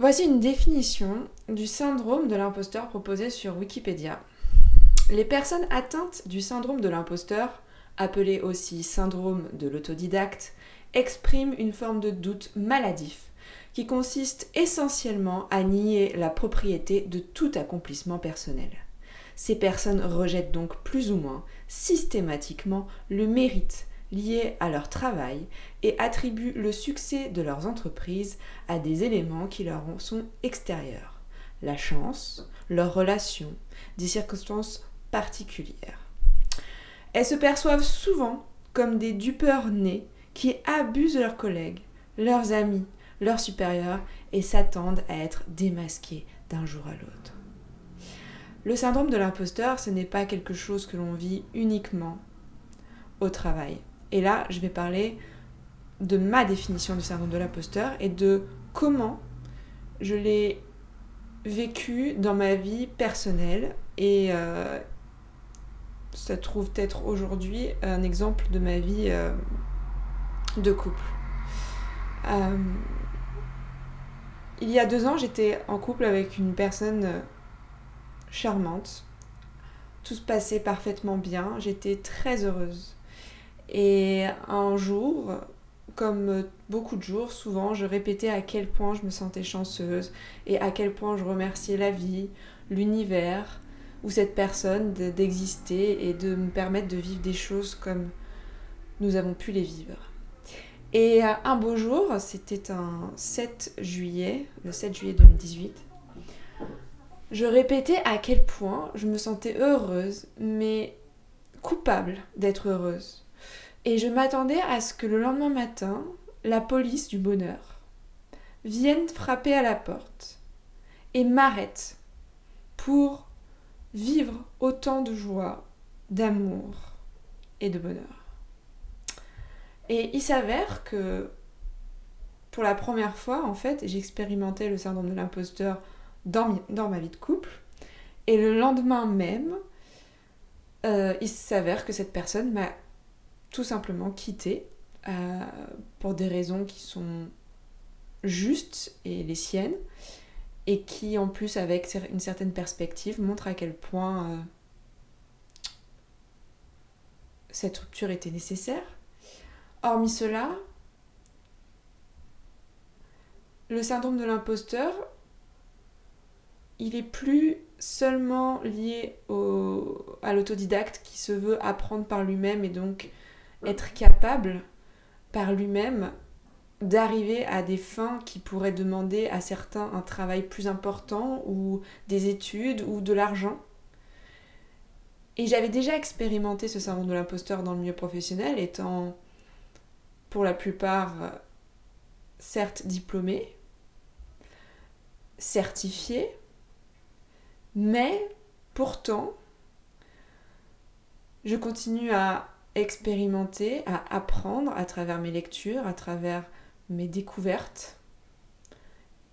Voici une définition du syndrome de l'imposteur proposée sur Wikipédia. Les personnes atteintes du syndrome de l'imposteur, appelé aussi syndrome de l'autodidacte, expriment une forme de doute maladif qui consiste essentiellement à nier la propriété de tout accomplissement personnel. Ces personnes rejettent donc plus ou moins systématiquement le mérite lié à leur travail et attribuent le succès de leurs entreprises à des éléments qui leur sont extérieurs. La chance, leurs relations, des circonstances particulières. Elles se perçoivent souvent comme des dupeurs nés qui abusent leurs collègues, leurs amis, leurs supérieurs et s'attendent à être démasqués d'un jour à l'autre. Le syndrome de l'imposteur, ce n'est pas quelque chose que l'on vit uniquement au travail. Et là, je vais parler de ma définition du syndrome de l'imposteur et de comment je l'ai vécu dans ma vie personnelle et euh, ça trouve être aujourd'hui un exemple de ma vie euh, de couple. Euh, il y a deux ans, j'étais en couple avec une personne charmante. Tout se passait parfaitement bien. J'étais très heureuse. Et un jour, comme beaucoup de jours, souvent, je répétais à quel point je me sentais chanceuse et à quel point je remerciais la vie, l'univers ou cette personne d'exister et de me permettre de vivre des choses comme nous avons pu les vivre. Et un beau jour, c'était un 7 juillet, le 7 juillet 2018, je répétais à quel point je me sentais heureuse, mais coupable d'être heureuse. Et je m'attendais à ce que le lendemain matin, la police du bonheur vienne frapper à la porte et m'arrête pour vivre autant de joie, d'amour et de bonheur. Et il s'avère que pour la première fois, en fait, j'expérimentais le syndrome de l'imposteur dans, ma vie de couple. Et le lendemain même, euh, il s'avère que cette personne m'a tout simplement quitté euh, pour des raisons qui sont justes et les siennes, et qui en plus, avec une certaine perspective, montrent à quel point euh, cette rupture était nécessaire. Hormis cela, le syndrome de l'imposteur, il est plus seulement lié à l'autodidacte qui se veut apprendre par lui-même et donc être capable par lui-même d'arriver à des fins qui pourraient demander à certains un travail plus important ou des études ou de l'argent. Et j'avais déjà expérimenté ce syndrome de l'imposteur dans le milieu professionnel étant pour la plupart, certes diplômés, certifiés, mais pourtant, je continue à expérimenter, à apprendre à travers mes lectures, à travers mes découvertes.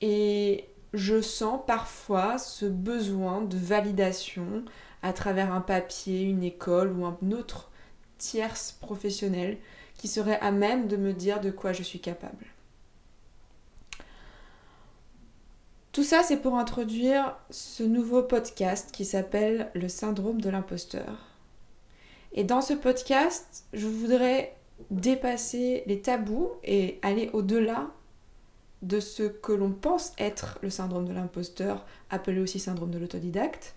Et je sens parfois ce besoin de validation à travers un papier, une école ou un autre tierce professionnel qui serait à même de me dire de quoi je suis capable. Tout ça, c'est pour introduire ce nouveau podcast qui s'appelle Le syndrome de l'imposteur. Et dans ce podcast, je voudrais dépasser les tabous et aller au-delà de ce que l'on pense être le syndrome de l'imposteur, appelé aussi syndrome de l'autodidacte.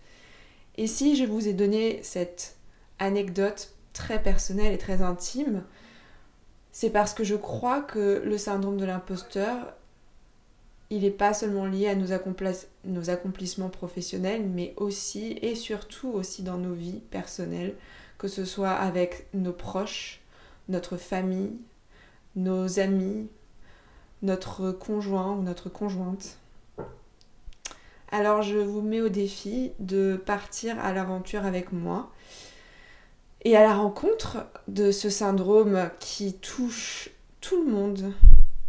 Et si je vous ai donné cette anecdote très personnelle et très intime, c'est parce que je crois que le syndrome de l'imposteur, il n'est pas seulement lié à nos, accomplissements professionnels, mais aussi et surtout aussi dans nos vies personnelles, que ce soit avec nos proches, notre famille, nos amis, notre conjoint ou notre conjointe. Alors je vous mets au défi de partir à l'aventure avec moi et à la rencontre de ce syndrome qui touche tout le monde.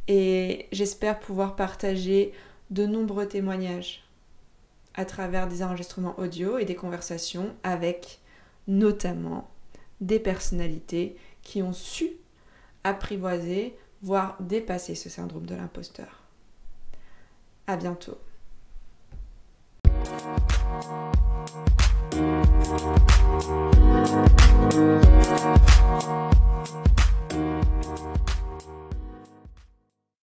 Et j'espère pouvoir partager de nombreux témoignages à travers des enregistrements audio et des conversations avec notamment des personnalités qui ont su apprivoiser, voire dépasser ce syndrome de l'imposteur. À bientôt.